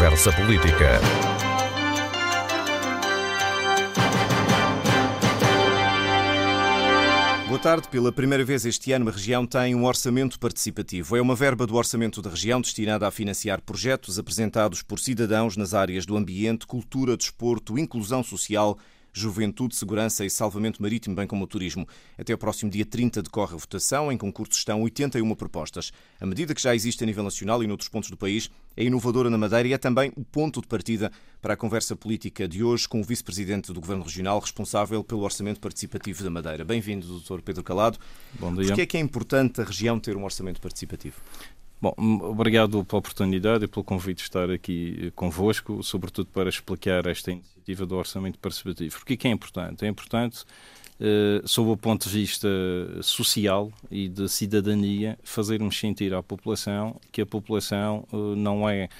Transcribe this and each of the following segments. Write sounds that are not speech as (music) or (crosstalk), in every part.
Conversa Política. Boa tarde. Pela primeira vez este ano, a região tem um orçamento participativo. É uma verba do orçamento da região destinada a financiar projetos apresentados por cidadãos nas áreas do ambiente, cultura, desporto, inclusão social Juventude, Segurança e Salvamento Marítimo, bem como o Turismo. Até o próximo dia 30 decorre a votação. Em concurso estão 81 propostas. A medida que já existe a nível nacional e noutros pontos do país é inovadora na Madeira e é também o ponto de partida para a conversa política de hoje com o Vice-Presidente do Governo Regional, responsável pelo Orçamento Participativo da Madeira. Bem-vindo, Dr. Pedro Calado. Bom dia. Porquê é que é importante a região ter um orçamento participativo? Bom, obrigado pela oportunidade e pelo convite de estar aqui convosco, sobretudo para explicar esta iniciativa do Orçamento Participativo. Porque que é importante? É importante, eh, sob o ponto de vista social e de cidadania, fazermos sentir à população que a população eh, não é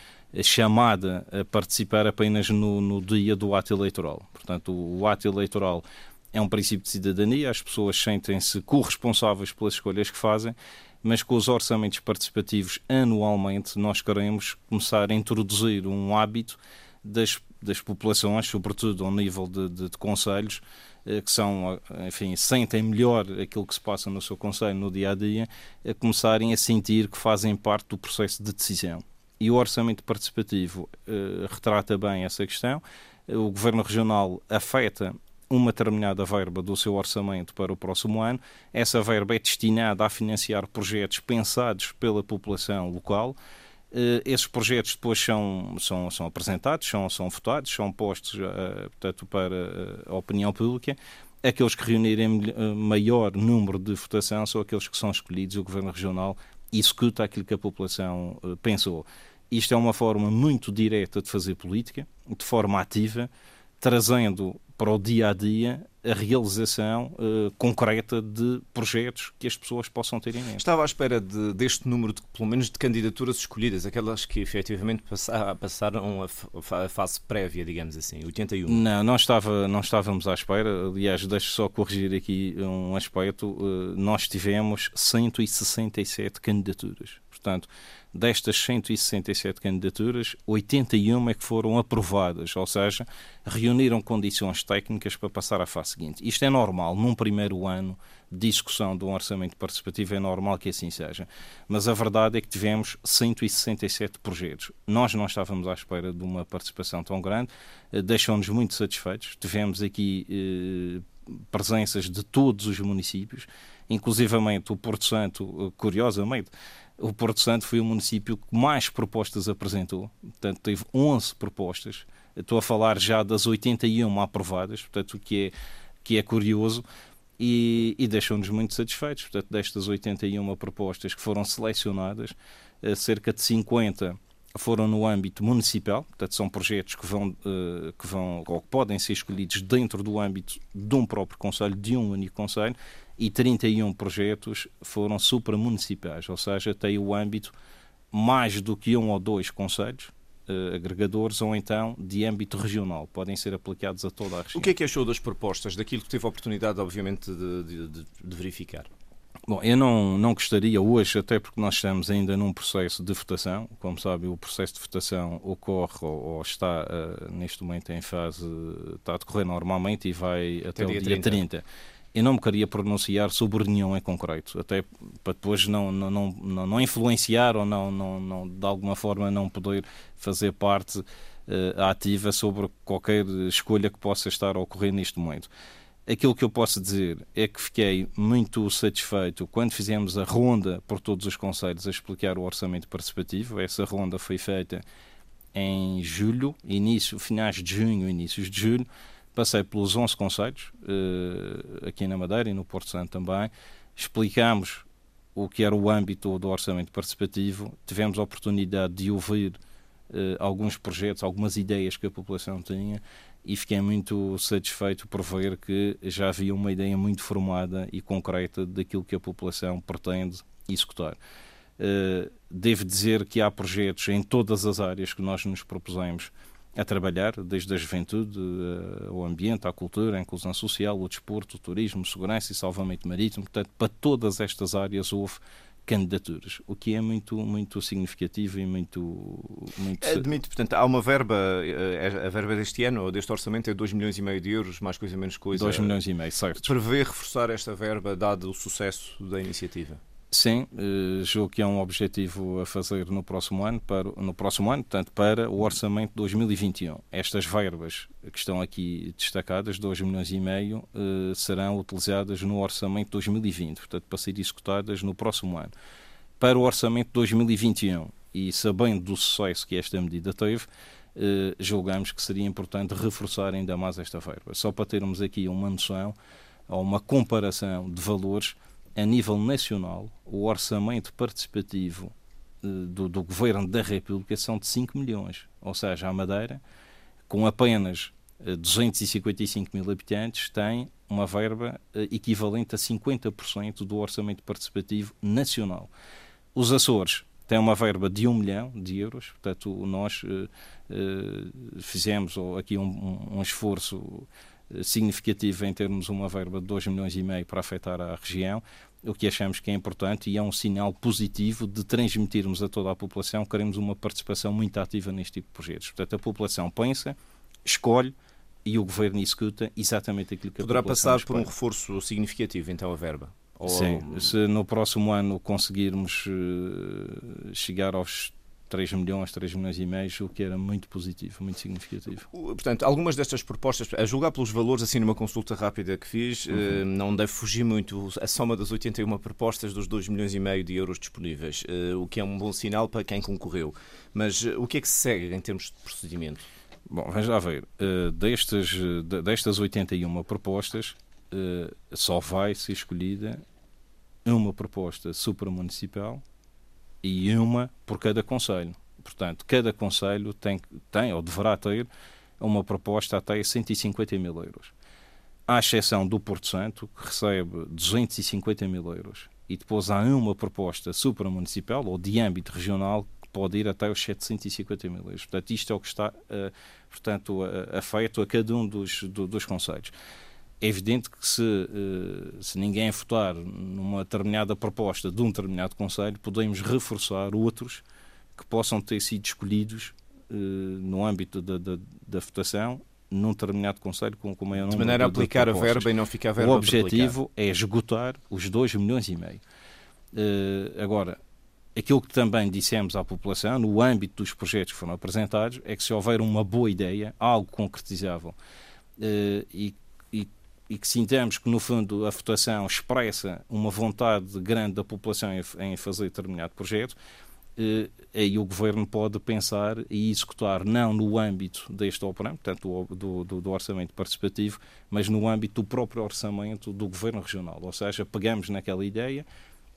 chamada a participar apenas no, no dia do ato eleitoral. Portanto, o, o ato eleitoral é um princípio de cidadania, as pessoas sentem-se corresponsáveis pelas escolhas que fazem mas com os orçamentos participativos anualmente nós queremos começar a introduzir um hábito das, das populações, sobretudo ao nível de, de, de conselhos, eh, que são, enfim, sentem melhor aquilo que se passa no seu conselho no dia a dia, a começarem a sentir que fazem parte do processo de decisão. E o orçamento participativo eh, retrata bem essa questão. O governo regional afeta uma determinada verba do seu orçamento para o próximo ano. Essa verba é destinada a financiar projetos pensados pela população local. Uh, esses projetos depois são, são, são apresentados, são, são votados, são postos uh, portanto, para uh, a opinião pública. Aqueles que reunirem maior número de votação são aqueles que são escolhidos. O Governo Regional executa aquilo que a população pensou. Isto é uma forma muito direta de fazer política, de forma ativa, trazendo para o dia a dia a realização uh, concreta de projetos que as pessoas possam ter em mente. Estava à espera de, deste número, de, pelo menos, de candidaturas escolhidas, aquelas que efetivamente passaram a, a, fase prévia, digamos assim, 81. Não, não, estava, não estávamos à espera. Aliás, deixo só corrigir aqui um aspecto. Uh, nós tivemos 167 candidaturas. Portanto, destas 167 candidaturas, 81 é que foram aprovadas, ou seja, reuniram condições técnicas para passar à fase seguinte. Isto é normal, num primeiro ano de discussão de um orçamento participativo, é normal que assim seja. Mas a verdade é que tivemos 167 projetos. Nós não estávamos à espera de uma participação tão grande, eh, deixou-nos muito satisfeitos. Tivemos aqui eh, presenças de todos os municípios, inclusivamente o Porto Santo, eh, curiosamente, o Porto Santo foi o município que mais propostas apresentou, portanto, teve 11 propostas. Estou a falar já das 81 aprovadas, portanto, o que é, que é curioso e, e deixou-nos muito satisfeitos. Portanto, destas 81 propostas que foram selecionadas, eh, cerca de 50 foram no âmbito municipal, portanto são projetos que vão, uh, que vão ou que podem ser escolhidos dentro do âmbito de um próprio conselho, de um único conselho, e 31 projetos foram supramunicipais, ou seja, tem o âmbito mais do que um ou dois conselhos uh, agregadores ou então de âmbito regional, podem ser aplicados a toda a região. O que é que achou das propostas, daquilo que teve a oportunidade, obviamente, de, de, de verificar? Bom, eu não, não gostaria hoje, até porque nós estamos ainda num processo de votação. Como sabe, o processo de votação ocorre ou, ou está uh, neste momento em fase, está a decorrer normalmente e vai até, até o dia 30. 30. Eu não me queria pronunciar sobre nenhum em concreto, até para depois não, não, não, não influenciar ou não, não, não, de alguma forma não poder fazer parte uh, ativa sobre qualquer escolha que possa estar a ocorrer neste momento. Aquilo que eu posso dizer é que fiquei muito satisfeito quando fizemos a ronda por todos os conselhos a explicar o orçamento participativo. Essa ronda foi feita em julho, início, finais de junho, inícios de julho. Passei pelos 11 conselhos, uh, aqui na Madeira e no Porto Santo também. Explicámos o que era o âmbito do orçamento participativo. Tivemos a oportunidade de ouvir uh, alguns projetos, algumas ideias que a população tinha e fiquei muito satisfeito por ver que já havia uma ideia muito formada e concreta daquilo que a população pretende executar. Uh, devo dizer que há projetos em todas as áreas que nós nos propusemos a trabalhar, desde a juventude, uh, o ambiente, a cultura, a inclusão social, o desporto, o turismo, segurança e salvamento marítimo. Portanto, para todas estas áreas houve candidaturas, o que é muito, muito significativo e muito, muito... Admito, portanto, há uma verba, eh, a verba deste ano, ou deste orçamento, é 2 milhões e meio de euros, mais coisa, menos coisa. 2 milhões e meio, certo. Prevê reforçar esta verba, dado o sucesso da iniciativa? Sim, eh, julgo que é um objetivo a fazer no próximo ano, para, no próximo ano, portanto, para o orçamento de 2021. Estas verbas que estão aqui destacadas, 2 milhões e meio, eh, serão utilizadas no orçamento de 2020, portanto, para ser executadas no próximo ano. Para o orçamento de 2021, e sabendo do sucesso que esta medida teve, eh, julgamos que seria importante reforçar ainda mais esta verba. Só para termos aqui uma noção, ou uma comparação de valores, a nível nacional, o orçamento participativo eh, do, do, Governo da República são de 5 milhões. Ou seja, a Madeira, com apenas 255 eh, mil habitantes, tem uma verba eh, equivalente a 50% do orçamento participativo nacional. Os Açores têm uma verba de 1 milhão de euros, portanto, nós fizemos aqui um, um esforço significativa em termos uma verba de 2 milhões e meio para afetar a região, o que achamos que é importante e é um sinal positivo de transmitirmos a toda a população que queremos uma participação muito ativa neste tipo de projetos. Portanto, a população pensa, escolhe e o governo executa exatamente aquilo que Poderá a população passar por um reforço significativo, então, a verba? Ou... Sim, se no próximo ano conseguirmos uh, chegar aos 3 milhões, 3 milhões e meio, o que era muito positivo, muito significativo. Portanto, algumas destas propostas, a julgar pelos valores, assim numa consulta rápida que fiz, uhum. Eh, não deve fugir muito a soma das 81 propostas dos 2 milhões e meio de euros disponíveis, eh, o que é um bom sinal para quem concorreu. Mas eh, o que é que se segue em termos de procedimento? Bom, vamos lá ver. Destas, destas 81 propostas, só vai ser escolhida uma proposta supramunicipal e uma por cada conselho. Portanto, cada conselho tem, tem ou deverá ter uma proposta até 150 mil euros. À exceção do Porto Santo, que recebe 250 mil euros. E depois há uma proposta supramunicipal ou de âmbito regional que pode ir até os 750 mil euros. Portanto, isto é o que está uh, portanto, uh, a cada um dos, do, dos conselhos. É evidente que se, eh, se ninguém votar numa determinada proposta de um determinado Conselho, podemos reforçar outros que possam ter sido escolhidos eh, no âmbito da, da, da votação num determinado Conselho com, com maior número de maneira a aplicar a verba e não ficar a verba O objetivo é esgotar os 2 milhões e meio. Uh, agora, aquilo que também dissemos à população, no âmbito dos projetos que foram apresentados, é que se houver uma boa ideia, algo concretizável, uh, e e que sintamos que, no fundo, a votação expressa uma vontade grande da população em fazer determinado projeto, eh, aí o Governo pode pensar e executar não no âmbito deste operante, portanto, do, do, do, orçamento participativo, mas no âmbito do próprio orçamento do Governo Regional. Ou seja, pegamos naquela ideia,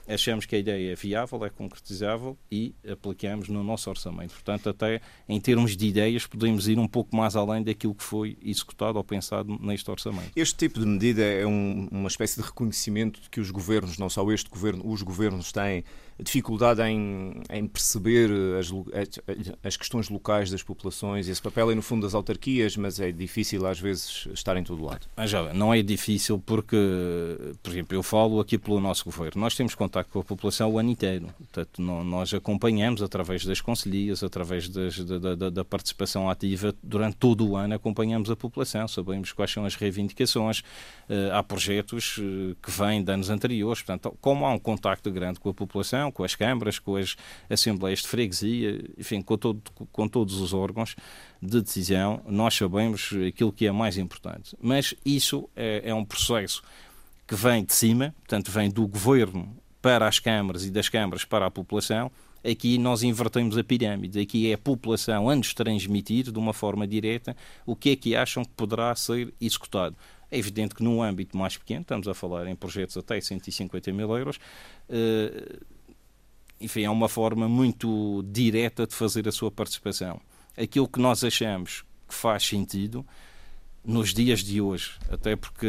achamos que a ideia é viável, é concretizável e aplicamos no nosso orçamento. Portanto, até em termos de ideias, podemos ir um pouco mais além daquilo que foi executado ou pensado neste orçamento. Este tipo de medida é um, uma espécie de reconhecimento de que os governos, não só este governo, os governos têm dificuldade em, em perceber as, as, questões locais das populações. Esse papel é, no fundo, das autarquias, mas é difícil, às vezes, estar em todo lado. Mas já, não é difícil porque, por exemplo, eu falo aqui pelo nosso governo. Nós temos contacto com a população o ano inteiro. Portanto, nós acompanhamos através das conselhias, através das, da, da, da, participação ativa, durante todo o ano acompanhamos a população, sabemos quais são as reivindicações. Uh, há projetos uh, que vêm de anos anteriores. Portanto, como há um contacto grande com a população, com as câmaras, com as assembleias de freguesia, enfim, com, todo, com todos os órgãos de decisão, nós sabemos aquilo que é mais importante. Mas isso é, é um processo que vem de cima, portanto, vem do governo para as câmaras e das câmaras para a população, aqui nós invertemos a pirâmide. Aqui é a população a nos transmitir de uma forma direta o que é que acham que poderá ser executado. É evidente que num âmbito mais pequeno, estamos a falar em projetos até 150 mil euros, eh, enfim, é uma forma muito direta de fazer a sua participação. Aquilo que nós achamos que faz sentido nos dias de hoje, até porque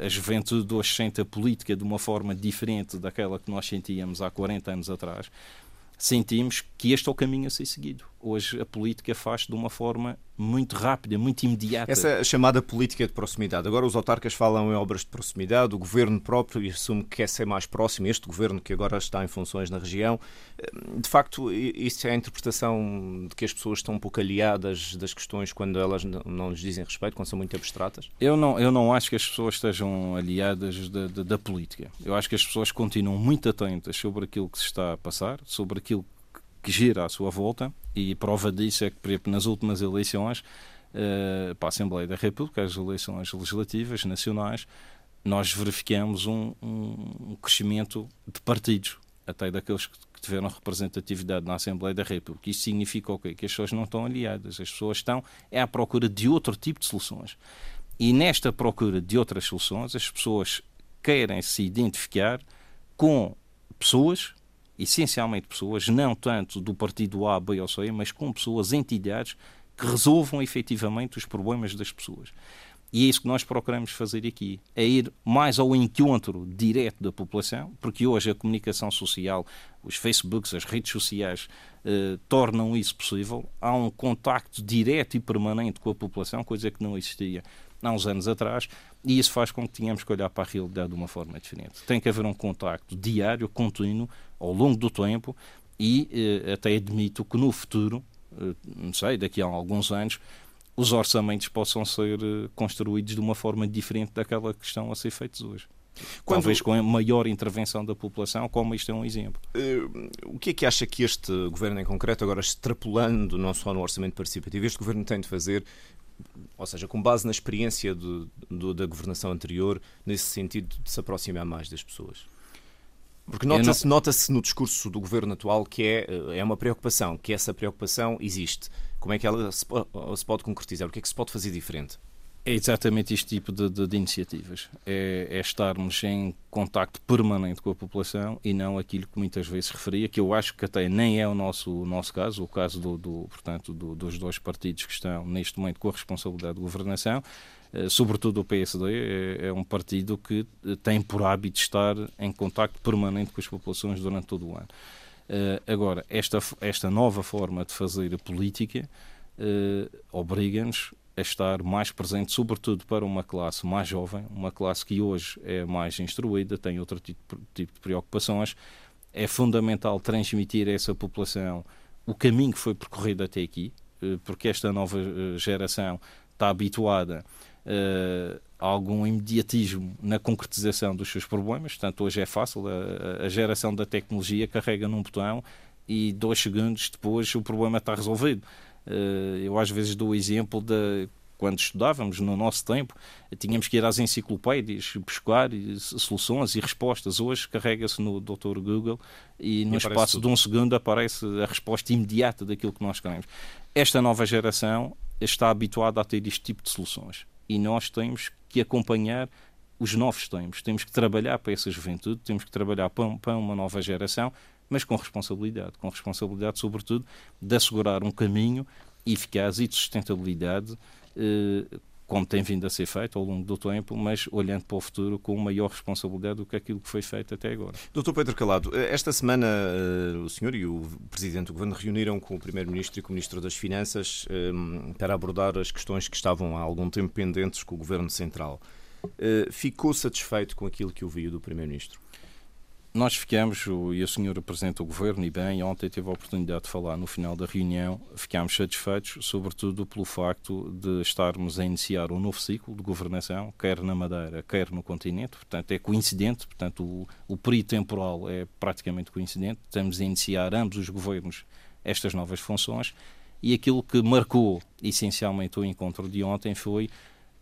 a juventude hoje sente a política de uma forma diferente daquela que nós sentíamos há 40 anos atrás, sentimos que este é o caminho a ser seguido. Hoje a política faz de uma forma muito rápida, muito imediata. Essa chamada política de proximidade. Agora os autarcas falam em obras de proximidade, o governo próprio assume que quer ser mais próximo, este governo que agora está em funções na região. De facto, isso é a interpretação de que as pessoas estão um pouco aliadas das questões quando elas não lhes dizem respeito, quando são muito abstratas? Eu não, eu não acho que as pessoas estejam aliadas da, da, da política. Eu acho que as pessoas continuam muito atentas sobre aquilo que se está a passar, sobre aquilo que gira à sua volta, e prova disso é que, por exemplo, nas últimas eleições uh, para a Assembleia da República, as eleições legislativas nacionais, nós verificamos um, um crescimento de partidos, até daqueles que tiveram representatividade na Assembleia da República. Isso significa o quê? Que as pessoas não estão aliadas, as pessoas estão é à procura de outro tipo de soluções. E nesta procura de outras soluções, as pessoas querem se identificar com pessoas essencialmente pessoas, não tanto do partido A, B ou C, mas com pessoas, entidades que resolvam efetivamente os problemas das pessoas. E é isso que nós procuramos fazer aqui, é ir mais ao encontro direto da população, porque hoje a comunicação social, os Facebooks, as redes sociais, eh, tornam isso possível. Há um contacto direto e permanente com a população, coisa que não existia há uns anos atrás, e isso faz com que tenhamos que olhar para a realidade de uma forma diferente. Tem que haver um contacto diário, contínuo, ao longo do tempo, e eh, até admito que no futuro, eh, não sei, daqui a alguns anos, os orçamentos possam ser eh, construídos de uma forma diferente daquela que estão a ser feitos hoje. Quando... Talvez com a maior intervenção da população, como isto é um exemplo. Uh, o que é que acha que este governo em concreto, agora extrapolando não só no orçamento participativo, este governo tem de fazer ou seja, com base na experiência do, do, da governação anterior, nesse sentido de se aproximar mais das pessoas? Porque nota-se não... nota no discurso do governo atual que é, é uma preocupação, que essa preocupação existe. Como é que ela se, se pode concretizar? O que é que se pode fazer diferente? É exatamente este tipo de, de, de iniciativas. É, é, estarmos em contacto permanente com a população e não aquilo que muitas vezes referia, que eu acho que até nem é o nosso, o nosso caso, o caso do, do portanto, do, dos dois partidos que estão neste momento com a responsabilidade de governação, eh, sobretudo o PSD, é, é, um partido que eh, tem por hábito estar em contacto permanente com as populações durante todo o ano. Eh, agora, esta, esta nova forma de fazer a política obriga-nos a estar mais presente, sobretudo para uma classe mais jovem, uma classe que hoje é mais instruída, tem outro tipo, tipo de preocupações. É fundamental transmitir a essa população o caminho que foi percorrido até aqui, eh, porque esta nova eh, geração está habituada uh, a algum imediatismo na concretização dos seus problemas. Portanto, hoje é fácil, a geração da tecnologia carrega num botão e dois segundos depois o problema está resolvido. Eh, eu às vezes dou o exemplo de quando estudávamos no nosso tempo, tínhamos que ir às enciclopédias buscar soluções e respostas. Hoje carrega-se no Dr. Google e no e espaço tudo. de um segundo aparece a resposta imediata daquilo que nós queremos. Esta nova geração está habituada a ter este tipo de soluções e nós temos que acompanhar os novos tempos. Temos que trabalhar para essa juventude, temos que trabalhar para uma nova geração mas com responsabilidade, com responsabilidade, sobretudo, de assegurar um caminho eficaz e de sustentabilidade, eh, como tem vindo a ser feito ao longo do tempo, mas olhando para o futuro com maior responsabilidade do que aquilo que foi feito até agora. Doutor Pedro Calado, eh, esta semana eh, o senhor e o Presidente do Governo reuniram com o Primeiro-Ministro e com o Ministro das Finanças para abordar as questões que estavam há algum tempo pendentes com o Governo Central. Ficou satisfeito com aquilo que ouviu do Primeiro-Ministro? Nós ficamos, e o senhor apresenta o governo, e bem, ontem teve a oportunidade de falar no final da reunião, ficámos satisfeitos, sobretudo pelo facto de estarmos a iniciar um novo ciclo de governação, quer na Madeira, quer no continente, portanto é coincidente, portanto o, o período temporal é praticamente coincidente, estamos a iniciar ambos os governos estas novas funções, e aquilo que marcou essencialmente o encontro de ontem foi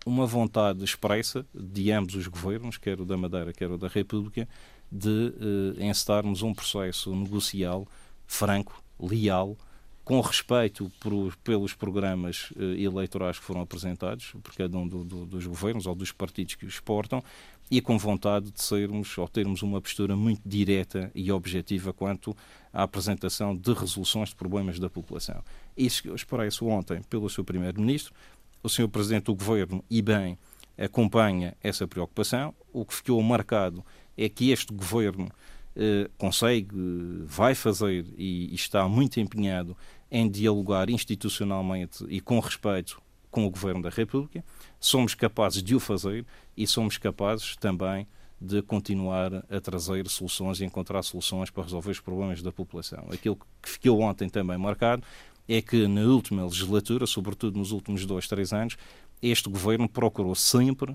uma vontade expressa de ambos os governos, quer o da Madeira, quer o da República, de eh, encetarmos um processo negocial franco, leal, com respeito por, pelos programas eh, eleitorais que foram apresentados por cada um do, do, dos governos ou dos partidos que os exportam e com vontade de sermos ou termos uma postura muito direta e objetiva quanto à apresentação de resoluções de problemas da população. Isso que expresso ontem pelo seu Primeiro-Ministro, o Sr. Presidente do Governo, e bem, acompanha essa preocupação. O que ficou marcado é que este governo eh, consegue, vai fazer e, e, está muito empenhado em dialogar institucionalmente e com respeito com o Governo da República, somos capazes de o fazer e somos capazes também de continuar a trazer soluções e encontrar soluções para resolver os problemas da população. Aquilo que ficou ontem também marcado é que na última legislatura, sobretudo nos últimos dois, três anos, este governo procurou sempre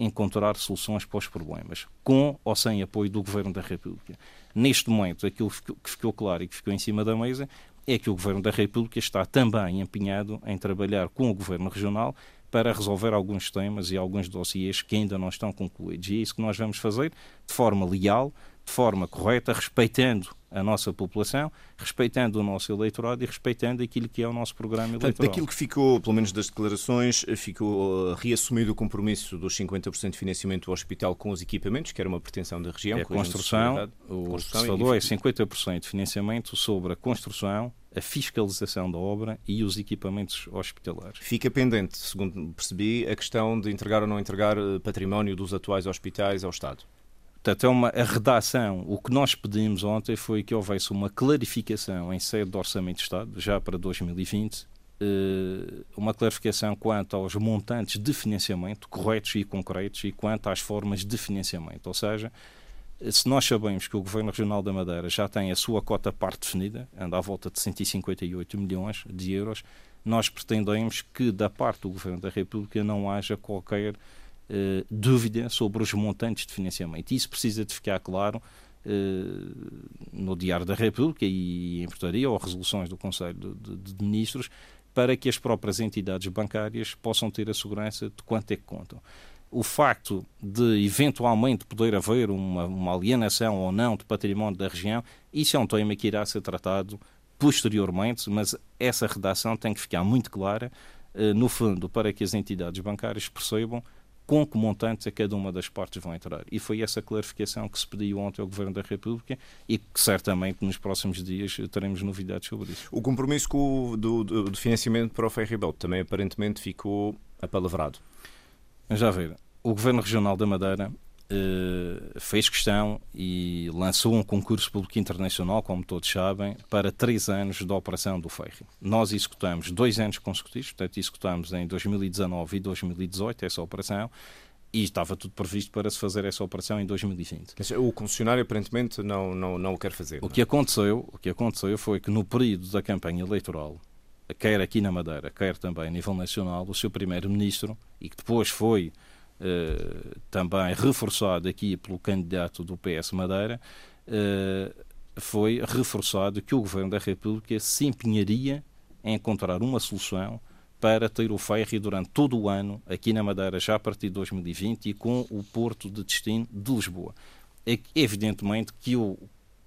encontrar soluções para os problemas, com ou sem apoio do Governo da República. Neste momento, aquilo que ficou claro e que ficou em cima da mesa é que o Governo da República está também empenhado em trabalhar com o Governo Regional para resolver alguns temas e alguns dossiês que ainda não estão concluídos. E é isso que nós vamos fazer de forma leal, de forma correta, respeitando a nossa população, respeitando o nosso eleitorado e respeitando aquilo que é o nosso programa eleitoral. Portanto, daquilo que ficou, pelo menos das declarações, ficou uh, reassumido o compromisso dos 50% de financiamento do hospital com os equipamentos, que era uma pretensão da região. É a construção, o construção que se falou é 50% de financiamento sobre a construção, a fiscalização da obra e os equipamentos hospitalares. Fica pendente, segundo percebi, a questão de entregar ou não entregar uh, património dos atuais hospitais ao Estado. Portanto, é uma a redação. O que nós pedimos ontem foi que houvesse uma clarificação em sede do Orçamento de Estado, já para 2020, eh, uma clarificação quanto aos montantes de financiamento corretos e concretos e quanto às formas de financiamento. Ou seja, se nós sabemos que o Governo Regional da Madeira já tem a sua cota parte definida, anda à volta de 158 milhões de euros, nós pretendemos que da parte do Governo da República não haja qualquer eh, dúvida sobre os montantes de financiamento. Isso precisa de ficar claro uh, no Diário da República e em portaria ou resoluções do Conselho de, de, de, Ministros para que as próprias entidades bancárias possam ter a segurança de quanto é que contam. O facto de eventualmente poder haver uma, uma alienação ou não de património da região, isso é um tema que irá ser tratado posteriormente, mas essa redação tem que ficar muito clara, uh, no fundo, para que as entidades bancárias percebam com que montantes a cada uma das partes vão entrar. E foi essa clarificação que se pediu ontem ao Governo da República e que certamente nos próximos dias teremos novidades sobre isso. O compromisso com o, do, do, financiamento para o Ferribelt também aparentemente ficou apalavrado. Já ver, o Governo Regional da Madeira fez questão e lançou um concurso público internacional, como todos sabem, para três anos da operação do Ferry. Nós executamos dois anos consecutivos, portanto, executamos em 2019 e 2018 essa operação e estava tudo previsto para se fazer essa operação em 2020. O concessionário aparentemente não, não, não o quer fazer. O que, aconteceu, o que aconteceu foi que no período da campanha eleitoral, quer aqui na Madeira, quer também a nível nacional, o seu primeiro-ministro, e que depois foi eh, também reforçado aqui pelo candidato do PS Madeira, uh, foi reforçado que o Governo da República se empenharia em encontrar uma solução para ter o ferry durante todo o ano aqui na Madeira, já a partir de 2020, e com o porto de destino de Lisboa. É, evidentemente que, o,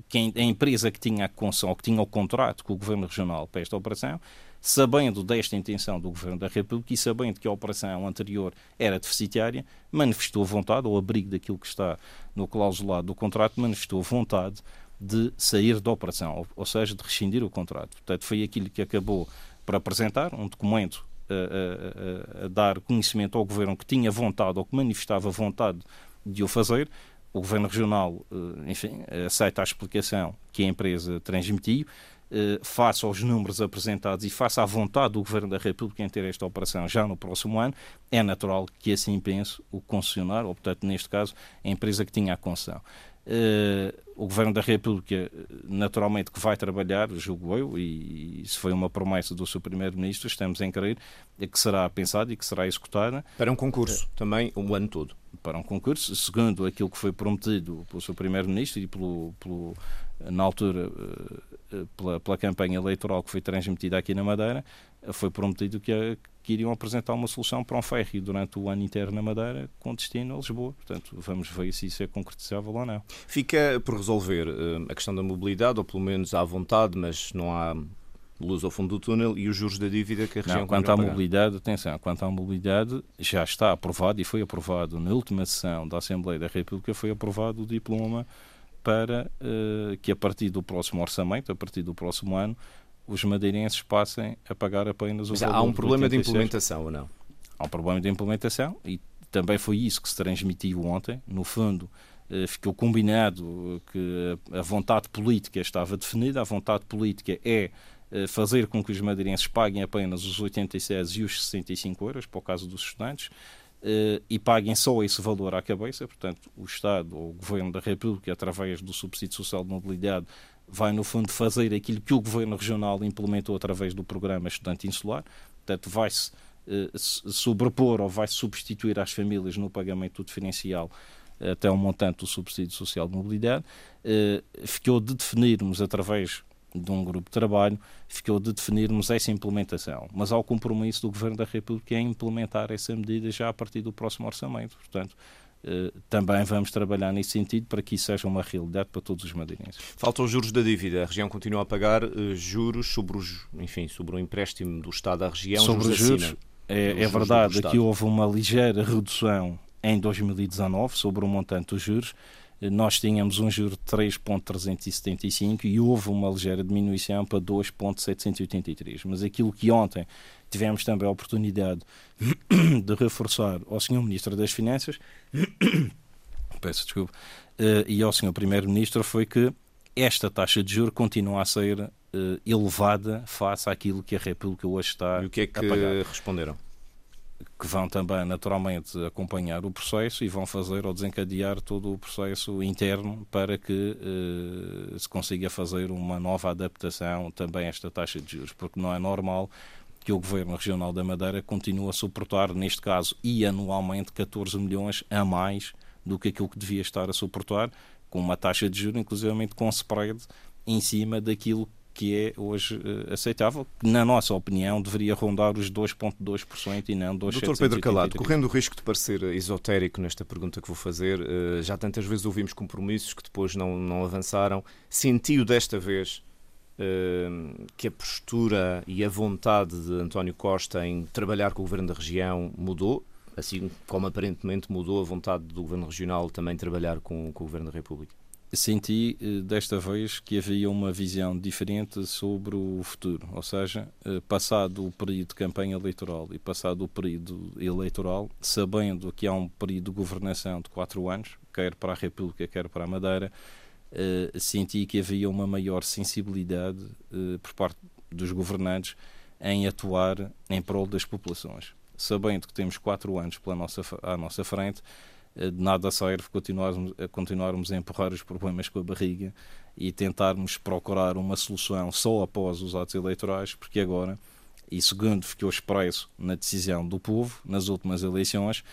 que a empresa que tinha a concessão, que tinha o contrato com o Governo Regional para esta operação, sabendo desta intenção do Governo da República e sabendo que a operação anterior era deficitária, manifestou vontade, ao abrigo daquilo que está no clausulado do contrato, manifestou vontade de sair da operação, ou, seja, de rescindir o contrato. Portanto, foi aquilo que acabou por apresentar, um documento a, a, a, dar conhecimento ao Governo que tinha vontade ou que manifestava vontade de o fazer. O Governo Regional, eh, enfim, aceita a explicação que a empresa transmitiu eh, face aos números apresentados e face à vontade do Governo da República em ter esta operação já no próximo ano, é natural que assim pense o concessionário, ou portanto, neste caso, a empresa que tinha a concessão. Uh, o Governo da República, naturalmente, que vai trabalhar, julgo eu, e isso foi uma promessa do seu Primeiro-Ministro, estamos em crer que será pensada e que será executada. Para um concurso, uh, também o ano todo. Para um concurso, segundo aquilo que foi prometido pelo seu Primeiro-Ministro e pelo, pelo na altura, uh, pela, pela campanha eleitoral que foi transmitida aqui na Madeira, foi prometido que, que iriam apresentar uma solução para um ferry durante o ano inteiro na Madeira com destino a Lisboa. Portanto, vamos ver se isso é concretizável ou não. Fica por resolver uh, a questão da mobilidade, ou pelo menos há vontade, mas não há luz ao fundo do túnel e os juros da dívida que a região não, quanto à mobilidade, atenção, quanto à mobilidade já está aprovado e foi aprovado na última sessão da Assembleia da República foi aprovado o diploma para uh, que a partir do próximo orçamento, a partir do próximo ano, os madeirenses passem a pagar apenas o Mas há um problema de implementação ou não? Há um problema de implementação e também foi isso que se transmitiu ontem. No fundo, eh, ficou combinado que a vontade política estava definida. A vontade política é fazer com que os madeirenses paguem apenas os 86 e os 65 euros, para o caso dos estudantes, e paguem só esse valor à cabeça, portanto, o Estado ou o Governo da República, através do subsídio social de mobilidade, vai, no fundo, fazer aquilo que o Governo Regional implementou através do programa Estudante Insular, portanto, vai-se eh, sobrepor ou vai substituir às famílias no pagamento do diferencial eh, até o montante do subsídio social de mobilidade. Eh, ficou de definirmos, através de um grupo de trabalho, ficou de definirmos essa implementação. Mas há o compromisso do Governo da República em implementar essa medida já a partir do próximo orçamento. Portanto, também vamos trabalhar nesse sentido para que isso seja uma realidade para todos os madeirenses. Faltam os juros da dívida. A região continua a pagar juros sobre, os, enfim, sobre o empréstimo do Estado à região. Sobre os juros, é, é verdade que houve uma ligeira redução em 2019 sobre o montante dos juros. Nós tínhamos um juro de 3,375 e houve uma ligeira diminuição para 2,783. Mas aquilo que ontem tivemos também a oportunidade (coughs) de reforçar ao Sr. Ministro das Finanças, (coughs) peço desculpa, eh, e ao Sr. Primeiro-Ministro foi que esta taxa de juros continua a ser uh, elevada face àquilo que a República hoje está e o que é que responderam? Que vão também, naturalmente, acompanhar o processo e vão fazer ou desencadear todo o processo interno para que uh, se consiga fazer uma nova adaptação também a esta taxa de juros, porque não é normal que o Governo Regional da Madeira continue a suportar, neste caso, e anualmente, 14 milhões a mais do que aquilo que devia estar a suportar, com uma taxa de juros, inclusive com spread em cima daquilo que é hoje uh, aceitável, que, na nossa opinião, deveria rondar os 2,2% e não 2,7%. Doutor Pedro Calado, correndo o risco de parecer esotérico nesta pergunta que vou fazer, uh, já tantas vezes ouvimos compromissos que depois não, não avançaram. Sentiu desta vez que a postura e a vontade de António Costa em trabalhar com o Governo da região mudou? Assim como aparentemente mudou a vontade do Governo Regional também trabalhar com, com o Governo da República? Senti eh, desta vez que havia uma visão diferente sobre o futuro, ou seja, eh, passado o período de campanha eleitoral e passado o período eleitoral, sabendo que há um período de governação de quatro anos, quer para a República, quer para a Madeira, eh, senti que havia uma maior sensibilidade por parte dos governantes em atuar em prol das populações. Sabendo que temos quatro anos pela nossa, à nossa frente, de nada serve continuarmos, continuarmos a empurrar os problemas com a barriga e tentarmos procurar uma solução só após os atos eleitorais, porque agora, e segundo ficou expresso na decisão do povo, nas últimas eleições,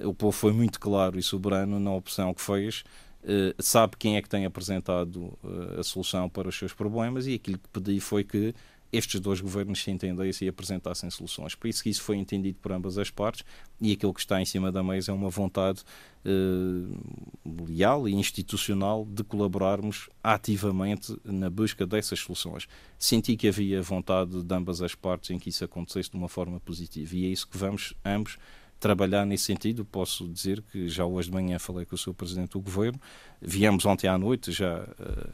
o povo foi muito claro e soberano na opção que fez, Uh, sabe quem é que tem apresentado a solução para os seus problemas e aquilo que pedi foi que estes dois governos se entendessem e apresentassem soluções. Por isso que isso foi entendido por ambas as partes e aquilo que está em cima da mesa é uma vontade uh, leal e institucional de colaborarmos ativamente na busca dessas soluções. Senti que havia vontade de ambas as partes em que isso acontecesse de uma forma positiva e é isso que vamos ambos trabalhar nesse sentido. Posso dizer que já hoje de manhã falei com o seu Presidente do Governo, viemos ontem à noite, já uh,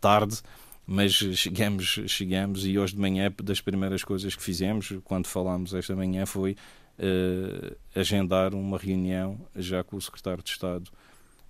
tarde, mas chegamos, chegamos e hoje de manhã, das primeiras coisas que fizemos, quando falámos esta manhã, foi uh, agendar uma reunião já com o Secretário de Estado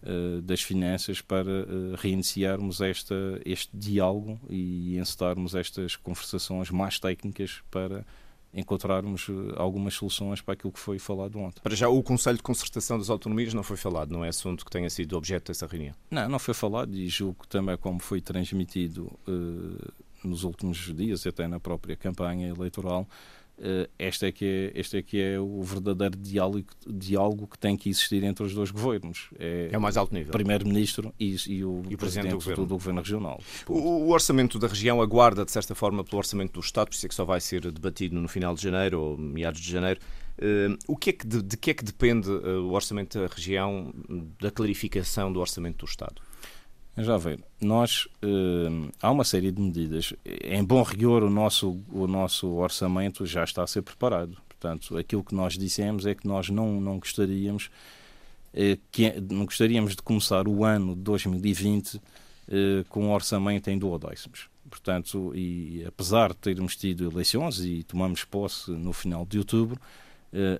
uh, das Finanças para uh, reiniciarmos esta, este diálogo e encetarmos estas conversações mais técnicas para encontrarmos eh, algumas soluções para aquilo que foi falado ontem. Para já, o Conselho de Concertação das Autonomias não foi falado, não é assunto que tenha sido objeto dessa reunião? Não, não foi falado e julgo também como foi transmitido uh, nos últimos dias, até na própria campanha eleitoral, este, é que é, este é que é o verdadeiro diálogo, diálogo que tem que existir entre os dois governos. É, é o mais alto nível. Primeiro-Ministro e, e, o, e Presidente do governo. do governo. Regional. O, o, orçamento da região aguarda, de certa forma, pelo orçamento do Estado, por isso é que só vai ser debatido no final de janeiro ou meados de janeiro. Uh, o que é que de, de, que é que depende uh, o orçamento da região da clarificação do orçamento do Estado? Já ver, nós uh, há uma série de medidas. Em bom rigor, o nosso, o nosso orçamento já está a ser preparado. Portanto, aquilo que nós dissemos é que nós não, não gostaríamos uh, que, não gostaríamos de começar o ano de 2020 uh, eh, com um orçamento em duodécimos. Portanto, e apesar de termos tido eleições e tomamos posse no final de outubro,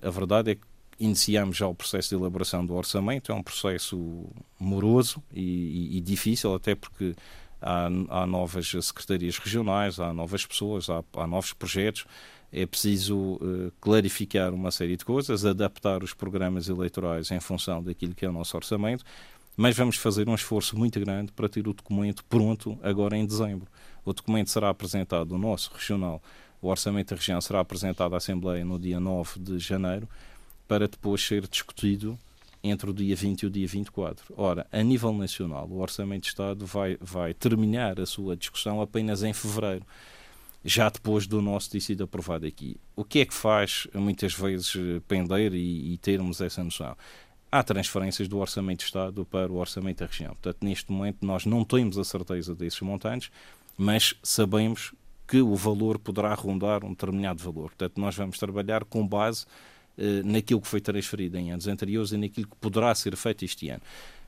a verdade é que iniciamos já o processo de elaboração do orçamento. É um processo moroso e, e, e difícil, até porque há, há novas secretarias regionais, há novas pessoas, há, há novos projetos. É preciso uh, clarificar uma série de coisas, adaptar os programas eleitorais em função daquilo que é o nosso orçamento, mas vamos fazer um esforço muito grande para ter o documento pronto agora em dezembro. O documento será apresentado no nosso regional, o orçamento da região será apresentado à Assembleia no dia 9 de janeiro, para depois ser discutido entre o dia 20 e o dia 24. Ora, a nível nacional, o Orçamento de Estado vai, vai terminar a sua discussão apenas em fevereiro, já depois do nosso ter sido aprovado aqui. O que é que faz muitas vezes pender e, e termos essa noção? Há transferências do Orçamento de Estado para o Orçamento da região. Portanto, neste momento, nós não temos a certeza desses montantes, mas sabemos que o valor poderá rondar um determinado valor. Portanto, nós vamos trabalhar com base eh, naquilo que foi transferido em anos anteriores e naquilo que poderá ser feito este ano.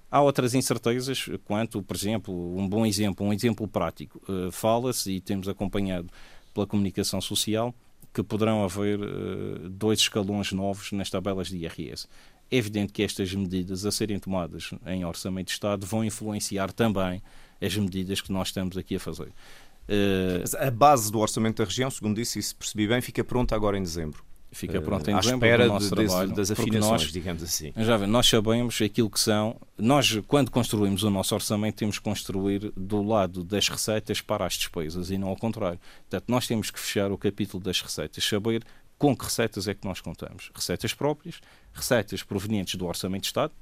Há outras incertezas, quanto, por exemplo, um bom exemplo, um exemplo prático. Uh, Fala-se, e temos acompanhado pela comunicação social, que poderão haver uh, dois escalões novos nas tabelas de IRS. É evidente que estas medidas a serem tomadas em orçamento de Estado vão influenciar também as medidas que nós estamos aqui a fazer. A base do orçamento da região, segundo disse, e se percebi bem, fica pronta agora em dezembro fica pronto em à espera do nosso de, trabalho, das afinações, nós, digamos assim. Já vê, nós sabemos aquilo que são. Nós, quando construímos o nosso orçamento, temos que construir do lado das receitas para as despesas e não ao contrário. Portanto, nós temos que fechar o capítulo das receitas, saber com que receitas é que nós contamos. Receitas próprias, receitas provenientes do Orçamento de Estado,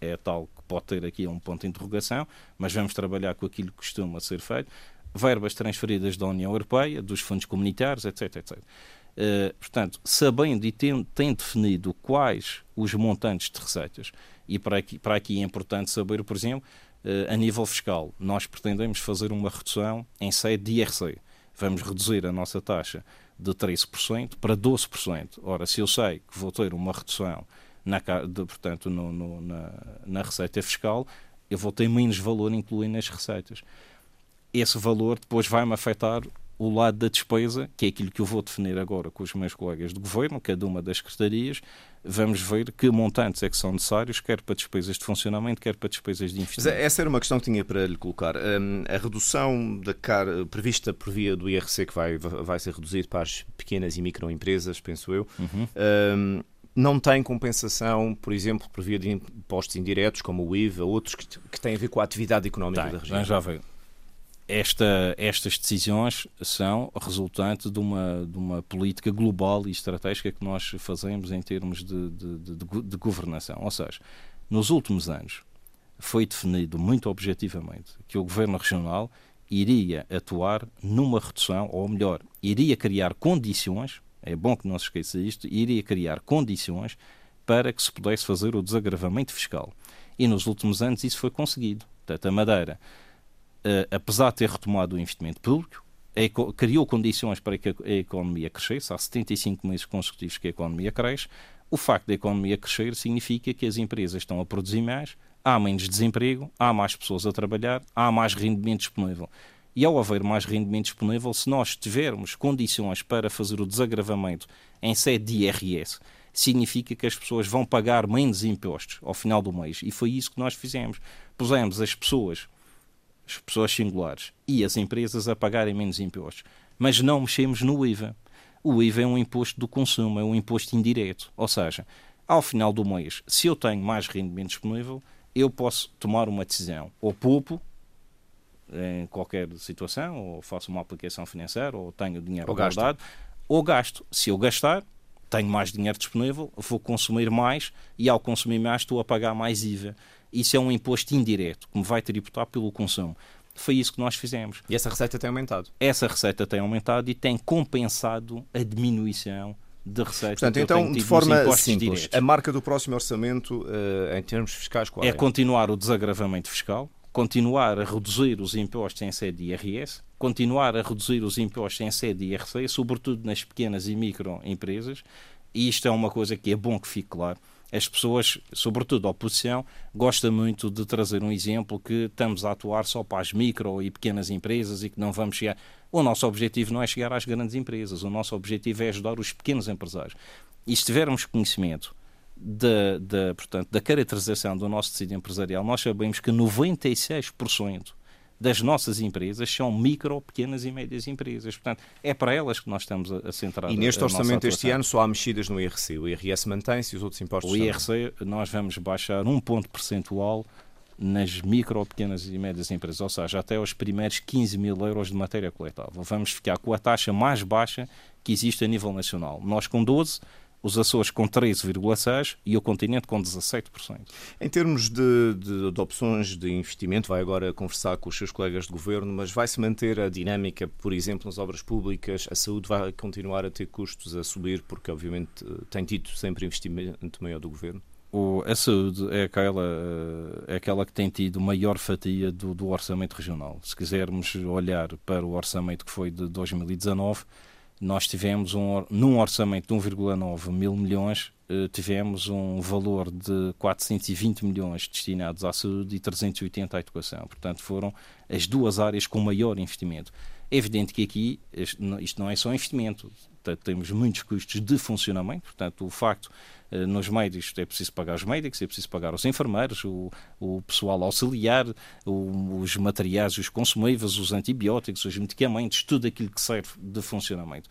é tal que pode ter aqui um ponto de interrogação, mas vamos trabalhar com aquilo que costuma ser feito. Verbas transferidas da União Europeia, dos fundos comunitários, etc, etc. Uh, portanto, sabendo e tendo, tendo definido quais os montantes de receitas, e para aqui, para aqui é importante saber, por exemplo, uh, a nível fiscal, nós pretendemos fazer uma redução em sede de IRC. Vamos reduzir a nossa taxa de 13% para 12%. Ora, se eu sei que vou ter uma redução na, de, portanto, no, no, na, na receita fiscal, eu vou ter menos valor incluído nas receitas. Esse valor depois vai-me afetar o lado da despesa, que é aquilo que eu vou definir agora com os meus colegas de governo, cada uma das secretarias, vamos ver que montantes é que são necessários, quer para despesas de funcionamento, quer para despesas de investimento. essa era uma questão que tinha para lhe colocar. Um, a redução da car prevista por via do IRC, que vai, vai ser reduzido para as pequenas e microempresas, penso eu, uhum. um, não tem compensação, por exemplo, por via de impostos indiretos, como o IVA, outros que, que têm a ver com a atividade económica tem, da região? Já veio esta, estas decisões são resultante de uma, de uma política global e estratégica que nós fazemos em termos de, de, de, de governação. Ou seja, nos últimos anos foi definido muito objetivamente que o governo regional iria atuar numa redução, ou melhor, iria criar condições, é bom que não se esqueça isto, iria criar condições para que se pudesse fazer o desagravamento fiscal. E nos últimos anos isso foi conseguido. Portanto, a Madeira apesar de ter retomado o investimento público, criou condições para que a economia crescesse. Há 75 meses consecutivos que a economia cresce. O facto da economia crescer significa que as empresas estão a produzir mais, há menos desemprego, há mais pessoas a trabalhar, há mais rendimento disponível. E ao haver mais rendimento disponível, se nós tivermos condições para fazer o desagravamento em sede de IRS, significa que as pessoas vão pagar menos impostos ao final do mês. E foi isso que nós fizemos. Pusemos as pessoas as pessoas singulares e as empresas a pagarem menos impostos. Mas não mexemos no IVA. O IVA é um imposto do consumo, é um imposto indireto. Ou seja, ao final do mês, se eu tenho mais rendimento disponível, eu posso tomar uma decisão. Ou poupo, em qualquer situação, ou faço uma aplicação financeira, ou tenho dinheiro ou guardado, gasto. ou gasto. Se eu gastar, tenho mais dinheiro disponível, vou consumir mais e ao consumir mais estou a pagar mais IVA isso é um imposto indireto que me vai tributar pelo consumo. Foi isso que nós fizemos. E essa receita tem aumentado? Essa receita tem aumentado e tem compensado a diminuição de receita. Portanto, então, de forma simples, diretos. a marca do próximo orçamento, uh, em termos fiscais, qual é? É continuar o desagravamento fiscal, continuar a reduzir os impostos em sede de IRS, continuar a reduzir os impostos em sede de IRC, sobretudo nas pequenas e microempresas, e isto é uma coisa que é bom que fique claro as pessoas, sobretudo a oposição, gosta muito de trazer um exemplo que estamos a atuar só para as micro e pequenas empresas e que não vamos chegar. O nosso objetivo não é chegar às grandes empresas, o nosso objetivo é ajudar os pequenos empresários. E se tivermos conhecimento da, da, portanto, da caracterização do nosso tecido empresarial, nós sabemos que 96% das nossas empresas são micro, pequenas e médias empresas. Portanto, é para elas que nós estamos a, a centrar E neste orçamento este ano só há mexidas no IRC. O IRS mantém-se e os outros impostos O IRC, nós vamos baixar um ponto percentual nas micro, pequenas e médias empresas, ou seja, até os primeiros 15 mil euros de matéria coletável. Vamos ficar com a taxa mais baixa que existe a nível nacional. Nós com 12, os Açores com 13,6% e o continente com 17%. Em termos de, de, de, opções de investimento, vai agora conversar com os seus colegas de governo, mas vai-se manter a dinâmica, por exemplo, nas obras públicas? A saúde vai continuar a ter custos a subir, porque obviamente tem tido sempre investimento maior do governo? O, a saúde é aquela, é aquela que tem tido maior fatia do, do orçamento regional. Se quisermos olhar para o orçamento que foi de 2019, nós tivemos um, num orçamento de 1,9 mil milhões, eh, tivemos um valor de 420 milhões destinados à saúde e 380 à educação. Portanto, foram as duas áreas com maior investimento. É evidente que aqui isto não é só investimento, temos muitos custos de funcionamento, portanto, o facto eh, nos médicos é preciso pagar os médicos, é preciso pagar os enfermeiros, o, o pessoal auxiliar, o, os materiais, os consumíveis, os antibióticos, os medicamentos, tudo aquilo que serve de funcionamento.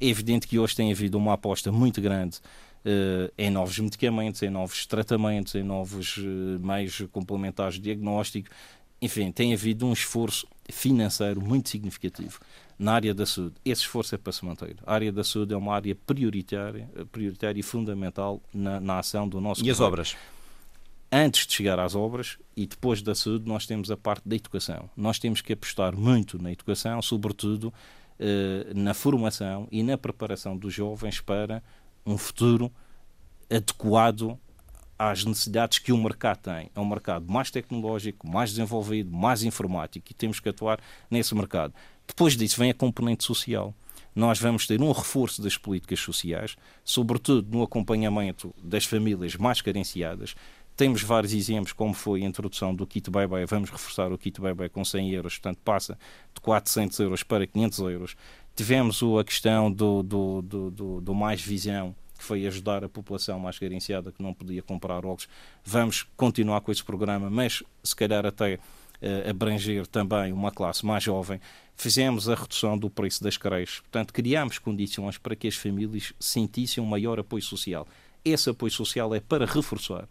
É evidente que hoje tem havido uma aposta muito grande uh, em novos medicamentos, em novos tratamentos, em novos uh, meios complementares de diagnóstico. Enfim, tem havido um esforço financeiro muito significativo na área da saúde. Esse esforço é para se manter. A área da saúde é uma área prioritária, prioritária e fundamental na, na ação do nosso E governo. as obras? Antes de chegar às obras e depois da saúde, nós temos a parte da educação. Nós temos que apostar muito na educação, sobretudo eh, na formação e na preparação dos jovens para um futuro adequado às necessidades que o mercado tem. É um mercado mais tecnológico, mais desenvolvido, mais informático e temos que atuar nesse mercado. Depois disso vem a componente social. Nós vamos ter um reforço das políticas sociais, sobretudo no acompanhamento das famílias mais carenciadas. Temos vários exemplos, como foi a introdução do kit bebê. Vamos reforçar o kit bebê com 100 euros, portanto passa de 400 euros para 500 euros. Tivemos a questão do, do, do, do, do Mais Visão, que foi ajudar a população mais carenciada que não podia comprar óculos. Vamos continuar com esse programa, mas se calhar até uh, abranger também uma classe mais jovem fizemos a redução do preço das creches. Portanto, criámos condições para que as famílias sentissem um maior apoio social. Esse apoio social é para reforçar.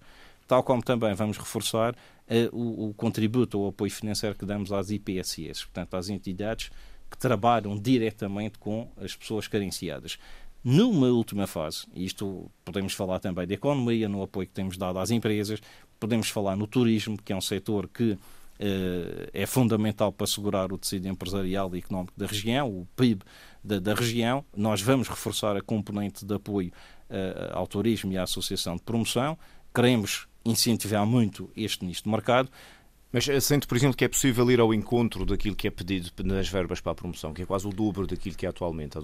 Tal como também vamos reforçar uh, o, o, contributo ou apoio financeiro que damos às IPSS, portanto, às entidades que trabalham diretamente com as pessoas carenciadas. Numa última fase, isto podemos falar também da economia, no apoio que temos dado às empresas, podemos falar no turismo, que é um setor que eh, é fundamental para assegurar o tecido empresarial e económico da região, o PIB da, da região. Nós vamos reforçar a componente de apoio uh, ao turismo e à associação de promoção. Queremos incentivar muito este nicho de mercado. Mas eh, sente, por exemplo, que é possível ir ao encontro daquilo que é pedido nas verbas para a promoção, que é quase o dobro daquilo que é atualmente,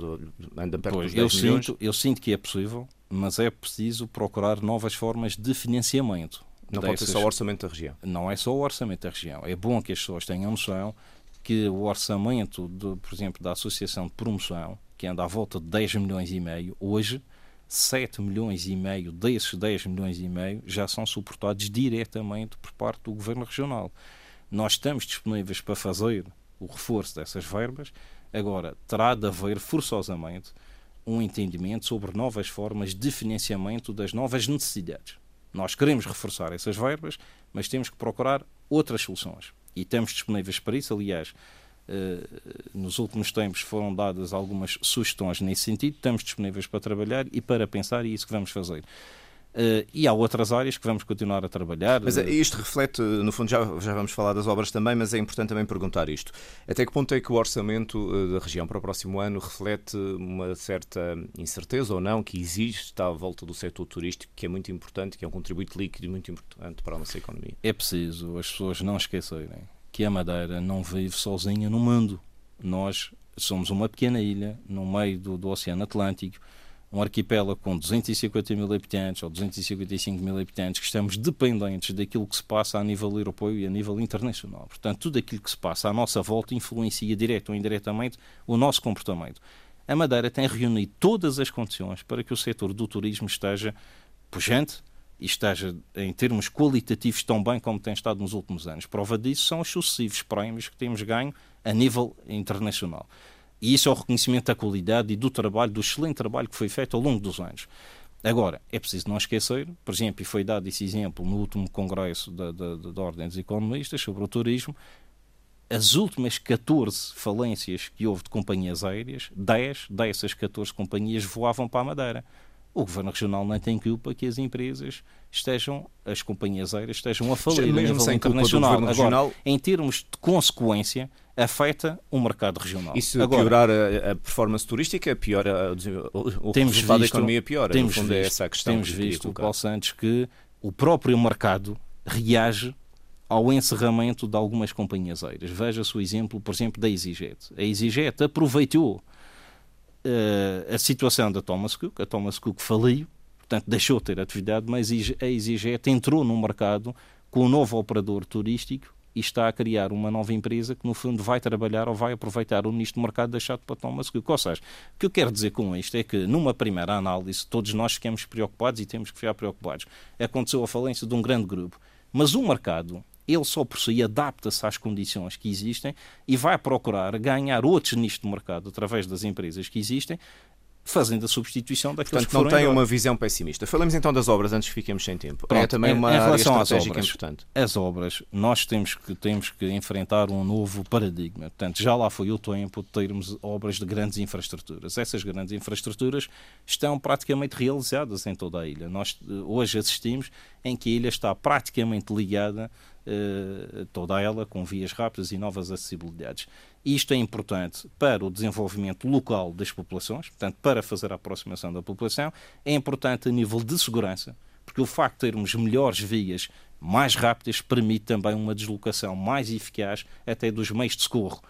anda perto pois, dos 10 eu milhões? Sinto, eu sinto que é possível, mas é preciso procurar novas formas de financiamento. Não pode ser só o orçamento da região. Não é só o orçamento da região. É bom que as pessoas tenham noção que o orçamento, de, por exemplo, da Associação de Promoção, que anda à volta de 10 milhões e meio, hoje 7 milhões e meio desses 10 milhões e meio já são suportados diretamente por parte do Governo Regional. Nós estamos disponíveis para fazer o reforço dessas verbas, agora terá de haver forçosamente um entendimento sobre novas formas de financiamento das novas necessidades. Nós queremos reforçar essas verbas, mas temos que procurar outras soluções. E estamos disponíveis para isso. Aliás, nos últimos tempos foram dadas algumas sugestões nesse sentido. Estamos disponíveis para trabalhar e para pensar, e é isso que vamos fazer. Uh, e há outras áreas que vamos continuar a trabalhar. Mas eh, isto reflete, no fundo, já, já vamos falar das obras também, mas é importante também perguntar isto. Até que ponto é que o orçamento eh, da região para o próximo ano reflete uma certa incerteza ou não que existe à volta do setor turístico, que é muito importante, que é um contributo líquido muito importante para a nossa economia? É preciso as pessoas não esquecerem que a Madeira não vive sozinha no mundo. Nós somos uma pequena ilha no meio do, do Oceano Atlântico um arquipélago com 250 mil habitantes ou 255 mil habitantes, que estamos dependentes daquilo que se passa a nível europeu e a nível internacional. Portanto, tudo aquilo que se passa à nossa volta influencia direto ou indiretamente o nosso comportamento. A Madeira tem reunido todas as condições para que o setor do turismo esteja pujante, e esteja em termos qualitativos tão bem como tem estado nos últimos anos. Prova disso são os sucessivos prémios que temos ganho a nível internacional. E isso é o reconhecimento da qualidade e do trabalho, do excelente trabalho que foi feito ao longo dos anos. Agora, é preciso não esquecer, por exemplo, e foi dado esse exemplo no último congresso da, da, da Ordem dos Economistas sobre o turismo, as últimas 14 falências que houve de companhias aéreas, 10 dessas 14 companhias voavam para a Madeira o Governo Regional não tem culpa que as empresas estejam, as companhias aéreas estejam a falir a nível sem internacional. Agora, regional... em termos de consequência, afeta o mercado regional. E se Agora, piorar a, a, performance turística, piora o, o temos resultado visto, da economia piora. Temos no fundo, é visto, é essa a questão temos que visto, Paulo Santos, que o próprio mercado reage ao encerramento de algumas companhias aéreas. Veja-se o exemplo, por exemplo, da EasyJet. A EasyJet aproveitou uh, a situação da Thomas Cook. A Thomas Cook faliu, portanto deixou de ter atividade, mas a EasyJet entrou no mercado com um novo operador turístico e está a criar uma nova empresa que, no fundo, vai trabalhar ou vai aproveitar o nicho de mercado deixado para Thomas Cook. Ou seja, o que eu quero dizer com isto é que, numa primeira análise, todos nós ficamos preocupados e temos que ficar preocupados. Aconteceu a falência de um grande grupo, mas o mercado ele só por si adapta-se às condições que existem e vai procurar ganhar outros nichos de mercado através das empresas que existem, fazendo a substituição daqueles Portanto, não tem uma visão pessimista. Falamos então das obras antes que fiquemos sem tempo. Pronto, é também uma em, em área estratégica obras, importante. As obras, nós temos que, temos que enfrentar um novo paradigma. Portanto, já lá foi o tempo de termos obras de grandes infraestruturas. Essas grandes infraestruturas estão praticamente realizadas em toda a ilha. Nós eh, hoje assistimos em que a ilha está praticamente ligada toda ela com vias rápidas e novas acessibilidades. Isto é importante para o desenvolvimento local das populações, portanto, para fazer a aproximação da população, é importante a nível de segurança, porque o facto de termos melhores vias mais rápidas permite também uma deslocação mais eficaz até dos meios de socorro,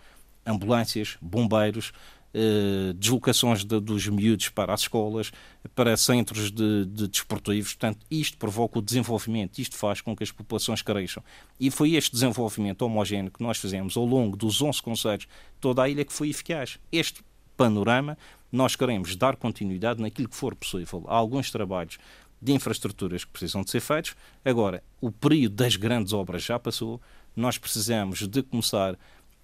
ambulâncias, bombeiros, eh, deslocações de, dos miúdos para as escolas, para centros de, de desportivos. Portanto, isto provoca o desenvolvimento, isto faz com que as populações cresçam. E foi este desenvolvimento homogéneo que nós fizemos ao longo dos 11 conselhos, toda a ilha, que foi eficaz. Este panorama, nós queremos dar continuidade naquilo que for possível. Há alguns trabalhos de infraestruturas que precisam de ser feitos. Agora, o período das grandes obras já passou. Nós precisamos de começar a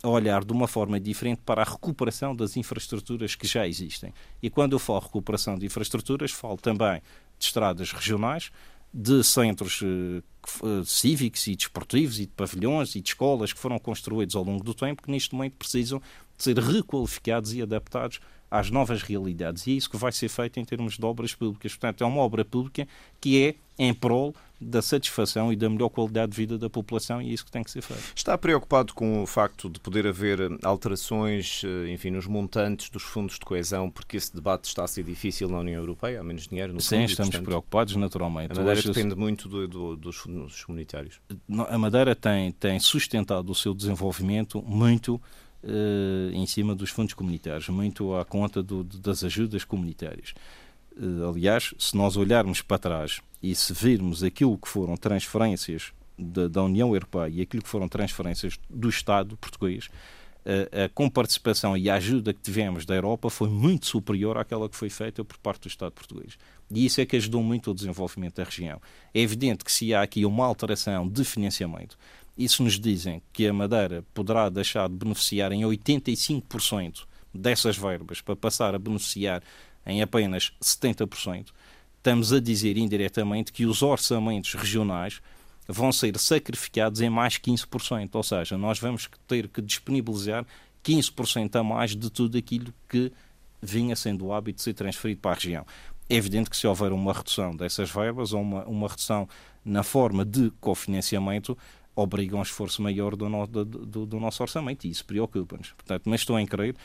olhar de uma forma diferente para a recuperação das infraestruturas que já existem. E quando eu falo recuperação de infraestruturas, falo também de estradas regionais, de centros uh, cívicos e desportivos e de pavilhões e de escolas que foram construídos ao longo do tempo que neste momento precisam de ser requalificados e adaptados às novas realidades. E é isso que vai ser feito em termos de obras públicas. Portanto, é uma obra pública que é em prol da satisfação e da melhor qualidade de vida da população e é isso que tem que ser feito. Está preocupado com o facto de poder haver alterações, eh, enfim, nos montantes dos fundos de coesão, porque esse debate está a ser difícil na União Europeia, há menos dinheiro no Sim, fundo, estamos portanto, preocupados naturalmente. A Madeira Hoje, depende muito do, do, dos fundos comunitários. A Madeira tem, tem sustentado o seu desenvolvimento muito uh, em cima dos fundos comunitários, muito à conta do, das ajudas comunitárias. Uh, aliás, se nós olharmos para trás e se virmos aquilo que foram transferências da, da União Europeia e aquilo que foram transferências do Estado português, a, a comparticipação e a ajuda que tivemos da Europa foi muito superior àquela que foi feita por parte do Estado português. E isso é que ajudou muito o desenvolvimento da região. É evidente que se há aqui uma alteração de financiamento, isso nos dizem que a Madeira poderá deixar de beneficiar em 85% dessas verbas para passar a beneficiar em apenas 70%. Estamos a dizer indiretamente que os orçamentos regionais vão ser sacrificados em mais 15%, ou seja, nós vamos ter que disponibilizar 15% a mais de tudo aquilo que vinha sendo o hábito de ser transferido para a região. É evidente que se houver uma redução dessas verbas ou uma, uma redução na forma de cofinanciamento, obriga um esforço maior do, no, do, do, do nosso orçamento e isso preocupa-nos. Portanto, mas estou em crer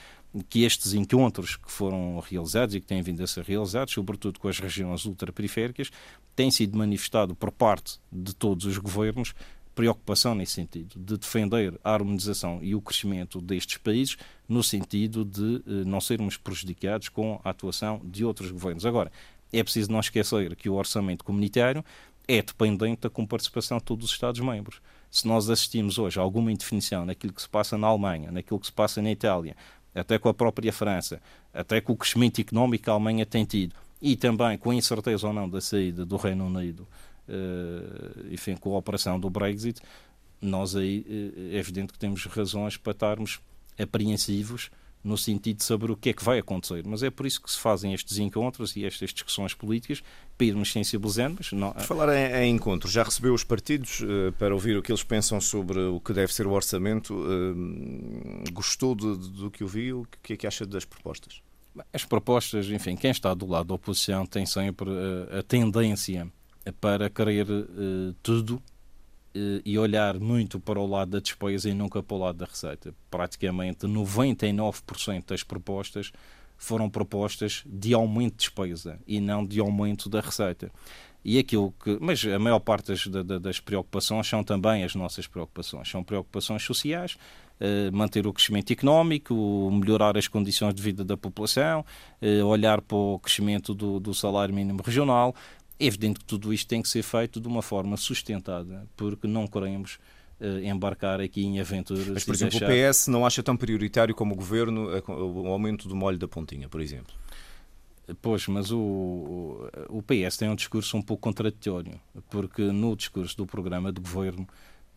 que estes encontros que foram realizados e que têm vindo a ser realizados, sobretudo com as regiões ultraperiféricas, têm sido manifestado por parte de todos os governos preocupação nesse sentido, de defender a harmonização e o crescimento destes países, no sentido de eh, não sermos prejudicados com a atuação de outros governos. Agora, é preciso não esquecer que o orçamento comunitário é dependente da comparticipação de todos os Estados-membros se nós assistimos hoje a alguma indefinição naquilo que se passa na Alemanha, naquilo que se passa na Itália, até com a própria França, até com o crescimento económico que a Alemanha tem tido, e também com a incerteza ou não da saída do Reino Unido enfim, com a operação do Brexit, nós aí é evidente que temos razões para estarmos apreensivos no sentido de saber o que é que vai acontecer. Mas é por isso que se fazem estes encontros e estas discussões políticas, para irmos sensibilizando. Mas não... Falar em, em encontros, já recebeu os partidos uh, para ouvir o que eles pensam sobre o que deve ser o orçamento? Uh, gostou de, de, do que ouviu? O que é que acha das propostas? As propostas, enfim, quem está do lado da oposição tem sempre uh, a tendência para querer tudo e olhar muito para o lado da despesa e nunca para o lado da receita. Praticamente 99% das propostas foram propostas de aumento de despesa e não de aumento da receita. E aquilo que, mas a maior parte das, das preocupações são também as nossas preocupações. São preocupações sociais, eh, manter o crescimento económico, melhorar as condições de vida da população, eh, olhar para o crescimento do, do salário mínimo regional, é evidente que tudo isto tem que ser feito de uma forma sustentada, porque não queremos embarcar aqui em aventuras. Mas, por exemplo, deixar... o PS não acha tão prioritário como o governo o aumento do molho da pontinha, por exemplo? Pois, mas o, o PS tem um discurso um pouco contraditório, porque no discurso do programa de governo,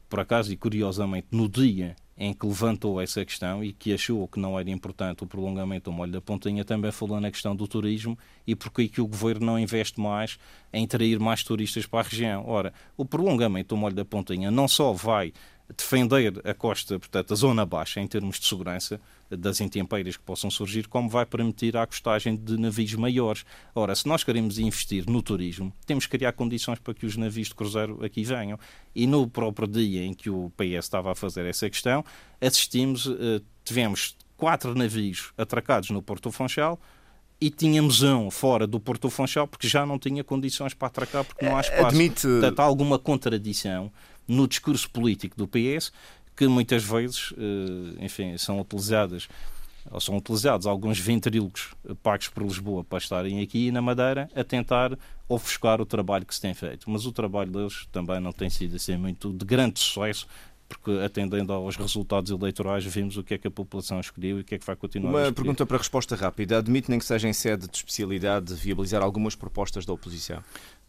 por acaso e curiosamente, no dia em que levantou essa questão e que achou que não era importante o prolongamento do molho da pontinha, também falou na questão do turismo e porque que o governo não investe mais em atrair mais turistas para a região. Ora, o prolongamento do molho da pontinha não só vai defender a costa, portanto, a zona baixa em termos de segurança das intempéries que possam surgir, como vai permitir a costagem de navios maiores. Ora, se nós queremos investir no turismo, temos que criar condições para que os navios de cruzeiro aqui venham. E no próprio dia em que o PS estava a fazer essa questão, assistimos, eh, tivemos quatro navios atracados no Porto Funchal, e tínhamos um fora do Porto Funchal porque já não tinha condições para atracar porque não há espaço. Admite... Portanto, há alguma contradição no discurso político do PS que muitas vezes, eh, enfim, são utilizadas ou são utilizados alguns ventrílocos pagos por Lisboa para estarem aqui na Madeira a tentar ofuscar o trabalho que se tem feito. Mas o trabalho deles também não tem sido assim muito de grande sucesso, porque atendendo aos resultados eleitorais vimos o que é que a população escolheu e o que é que vai continuar Uma a escolher. pergunta para resposta rápida. Admite nem que seja em sede de especialidade viabilizar algumas propostas da oposição?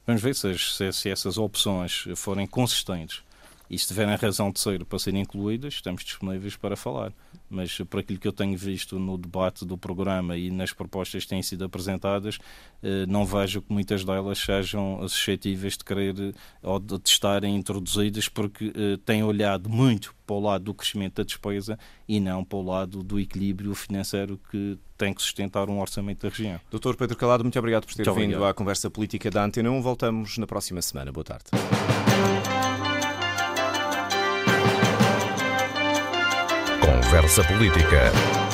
Vamos ver se, se essas opções forem consistentes e se tiverem razão de ser para serem incluídas, estamos disponíveis para falar. Mas por aquilo que eu tenho visto no debate do programa e nas propostas que têm sido apresentadas, eh, não vejo que muitas delas sejam suscetíveis de querer ou de estarem introduzidas, porque eh, têm olhado muito para o lado do crescimento da despesa e não para o lado do equilíbrio financeiro que tem que sustentar um orçamento da região. Doutor Pedro Calado, muito obrigado por ter muito vindo obrigado. à conversa política da Antena 1. Voltamos na próxima semana. Boa tarde. Conversa Política.